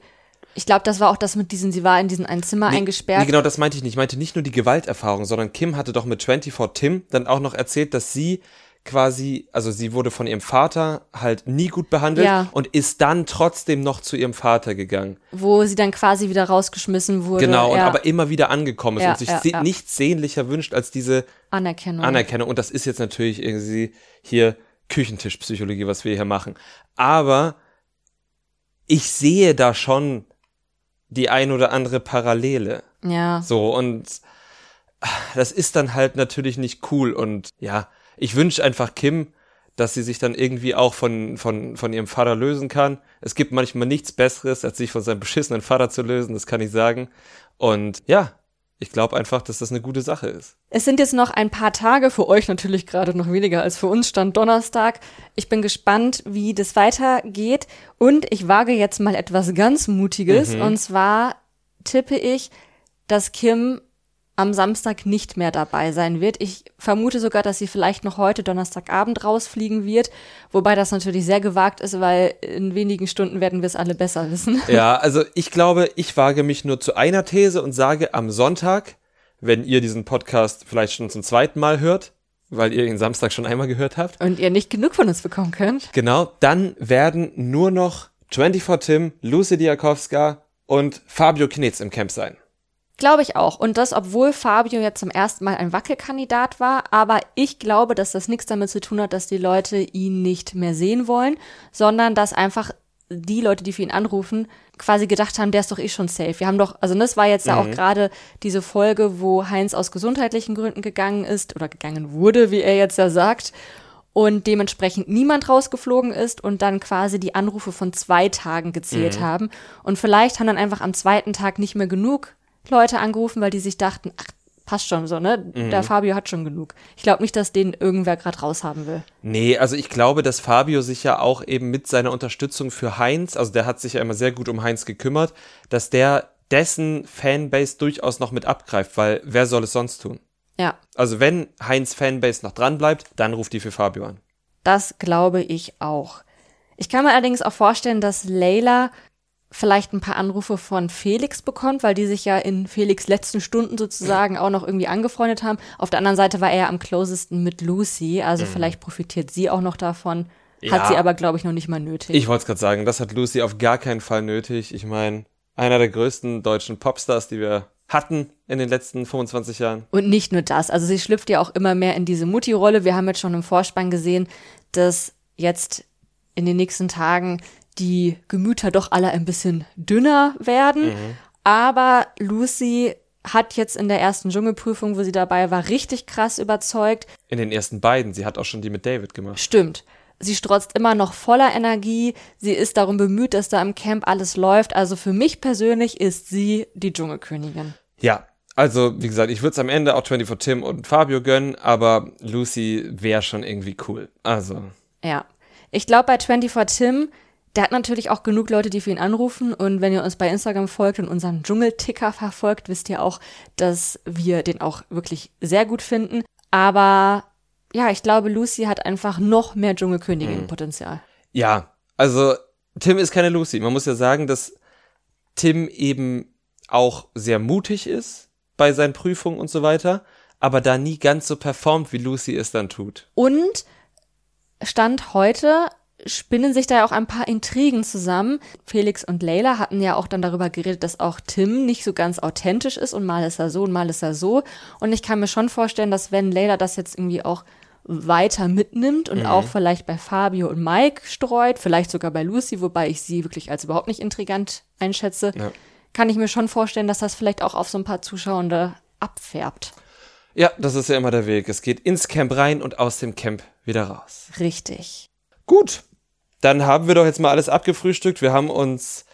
ich glaube, das war auch das mit diesen, sie war in diesen ein Zimmer Nee, eingesperrt. Nee, genau, das meinte ich nicht. Ich meinte nicht nur die Gewalterfahrung, sondern Kim hatte doch mit 24 Tim dann auch noch erzählt, dass sie quasi, also sie wurde von ihrem Vater halt nie gut behandelt Ja. und ist dann trotzdem noch zu ihrem Vater gegangen. wo sie dann quasi wieder rausgeschmissen wurde. Genau, und ja, aber immer wieder angekommen ist Ja, und sich se- nichts sehnlicher wünscht als diese Anerkennung. Anerkennung. Und das ist jetzt natürlich irgendwie hier Küchentischpsychologie, was wir hier machen. Aber ich sehe da schon die ein oder andere Parallele. ja. So, und das ist dann halt natürlich nicht cool. Und ja, ich wünsche einfach Kim, dass sie sich dann irgendwie auch von, von, von ihrem Vater lösen kann. Es gibt manchmal nichts Besseres, als sich von seinem beschissenen Vater zu lösen, das kann ich sagen. Und ja, ich glaube einfach, dass das eine gute Sache ist. Es sind jetzt noch ein paar Tage, für euch natürlich gerade noch weniger als für uns, stand Donnerstag. Ich bin gespannt, wie das weitergeht. Und ich wage jetzt mal etwas ganz Mutiges. Mhm. Und zwar tippe ich, dass Kim am Samstag nicht mehr dabei sein wird. Ich vermute sogar, dass sie vielleicht noch heute Donnerstagabend rausfliegen wird. Wobei das natürlich sehr gewagt ist, weil in wenigen Stunden werden wir es alle besser wissen. Ja, also ich glaube, ich wage mich nur zu einer These und sage am Sonntag, wenn ihr diesen Podcast vielleicht schon zum zweiten Mal hört, weil ihr ihn Samstag schon einmal gehört habt, Und ihr nicht genug von uns bekommen könnt. Genau, dann werden nur noch 24 Tim, Lucy Diakowska und Fabio Knetz im Camp sein. Glaube ich auch. Und das, obwohl Fabio jetzt zum ersten Mal ein Wackelkandidat war. Aber ich glaube, dass das nichts damit zu tun hat, dass die Leute ihn nicht mehr sehen wollen, sondern dass einfach die Leute, die für ihn anrufen, quasi gedacht haben, der ist doch eh schon safe. Wir haben doch, also das war jetzt ja auch gerade diese Folge, wo Heinz aus gesundheitlichen Gründen gegangen ist oder gegangen wurde, wie er jetzt ja sagt. Und dementsprechend niemand rausgeflogen ist und dann quasi die Anrufe von zwei Tagen gezählt haben. Und vielleicht haben dann einfach am zweiten Tag nicht mehr genug Leute angerufen, weil die sich dachten, ach, passt schon so, ne? Der Fabio hat schon genug. Ich glaube nicht, dass den irgendwer gerade raushaben will. Nee, also ich glaube, dass Fabio sich ja auch eben mit seiner Unterstützung für Heinz, also der hat sich ja immer sehr gut um Heinz gekümmert, dass der dessen Fanbase durchaus noch mit abgreift, weil wer soll es sonst tun? Ja, Also wenn Heinz Fanbase noch dran bleibt, dann ruft die für Fabio an. das glaube ich auch. Ich kann mir allerdings auch vorstellen, dass Layla vielleicht ein paar Anrufe von Felix bekommt, weil die sich ja in Felix letzten Stunden sozusagen auch noch irgendwie angefreundet haben. Auf der anderen Seite war er am closesten mit Lucy, also vielleicht profitiert sie auch noch davon. Hat Ja. sie aber, glaube ich, noch nicht mal nötig. Ich wollte es gerade sagen, das hat Lucy auf gar keinen Fall nötig. Ich meine, einer der größten deutschen Popstars, die wir hatten in den letzten 25 Jahren. Und nicht nur das. Also sie schlüpft ja auch immer mehr in diese Mutti-Rolle. Wir haben jetzt schon im Vorspann gesehen, dass jetzt in den nächsten Tagen die Gemüter doch alle ein bisschen dünner werden. Aber Lucy hat jetzt in der ersten Dschungelprüfung, wo sie dabei war, richtig krass überzeugt. In den ersten beiden. Sie hat auch schon die mit David gemacht. Stimmt. Sie strotzt immer noch voller Energie. Sie ist darum bemüht, dass da im Camp alles läuft. Also für mich persönlich ist sie die Dschungelkönigin. Ja, also wie gesagt, ich würde es am Ende auch 24 Tim und Fabio gönnen, aber Lucy wäre schon irgendwie cool. Also, Ja. Ich glaube, bei 24 Tim, der hat natürlich auch genug Leute, die für ihn anrufen. Und wenn ihr uns bei Instagram folgt und unseren Dschungelticker verfolgt, wisst ihr auch, dass wir den auch wirklich sehr gut finden. Aber ja, ich glaube, Lucy hat einfach noch mehr Dschungelkönigin-Potenzial. ja, also Tim ist keine Lucy. Man muss ja sagen, dass Tim eben auch sehr mutig ist bei seinen Prüfungen und so weiter, aber da nie ganz so performt, wie Lucy es dann tut. Und Stand heute spinnen sich da ja auch ein paar Intrigen zusammen. Felix und Leila hatten ja auch dann darüber geredet, dass auch Tim nicht so ganz authentisch ist und mal ist er so und mal ist er so. Und ich kann mir schon vorstellen, dass wenn Leila das jetzt irgendwie auch weiter mitnimmt und auch vielleicht bei Fabio und Mike streut, vielleicht sogar bei Lucy, wobei ich sie wirklich als überhaupt nicht intrigant einschätze, Ja. kann ich mir schon vorstellen, dass das vielleicht auch auf so ein paar Zuschauende abfärbt. Ja, das ist ja immer der Weg. Es geht ins Camp rein und aus dem Camp wieder raus. Richtig. Gut, dann haben wir doch jetzt mal alles abgefrühstückt. Wir haben uns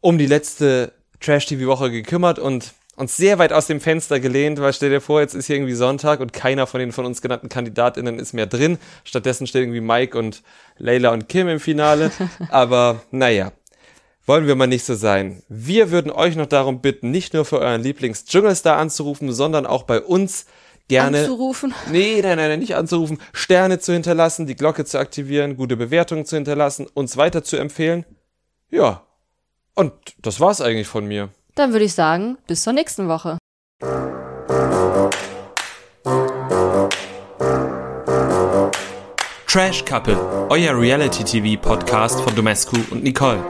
um die letzte Trash-TV-Woche gekümmert und uns sehr weit aus dem Fenster gelehnt, weil stell dir vor, jetzt ist hier irgendwie Sonntag und keiner von den von uns genannten KandidatInnen ist mehr drin. Stattdessen steht irgendwie Mike und Layla und Kim im Finale. Aber naja, wollen wir mal nicht so sein. Wir würden euch noch darum bitten, nicht nur für euren Lieblings-Dschungelstar anzurufen, sondern auch bei uns gerne. Anzurufen? Nee, nein, nein, nicht anzurufen. Sterne zu hinterlassen, die Glocke zu aktivieren, gute Bewertungen zu hinterlassen, uns weiter zu empfehlen. Ja. Und das war's eigentlich von mir. Dann würde ich sagen, bis zur nächsten Woche. Trash Couple, euer Reality TV Podcast von Domescu und Nicole.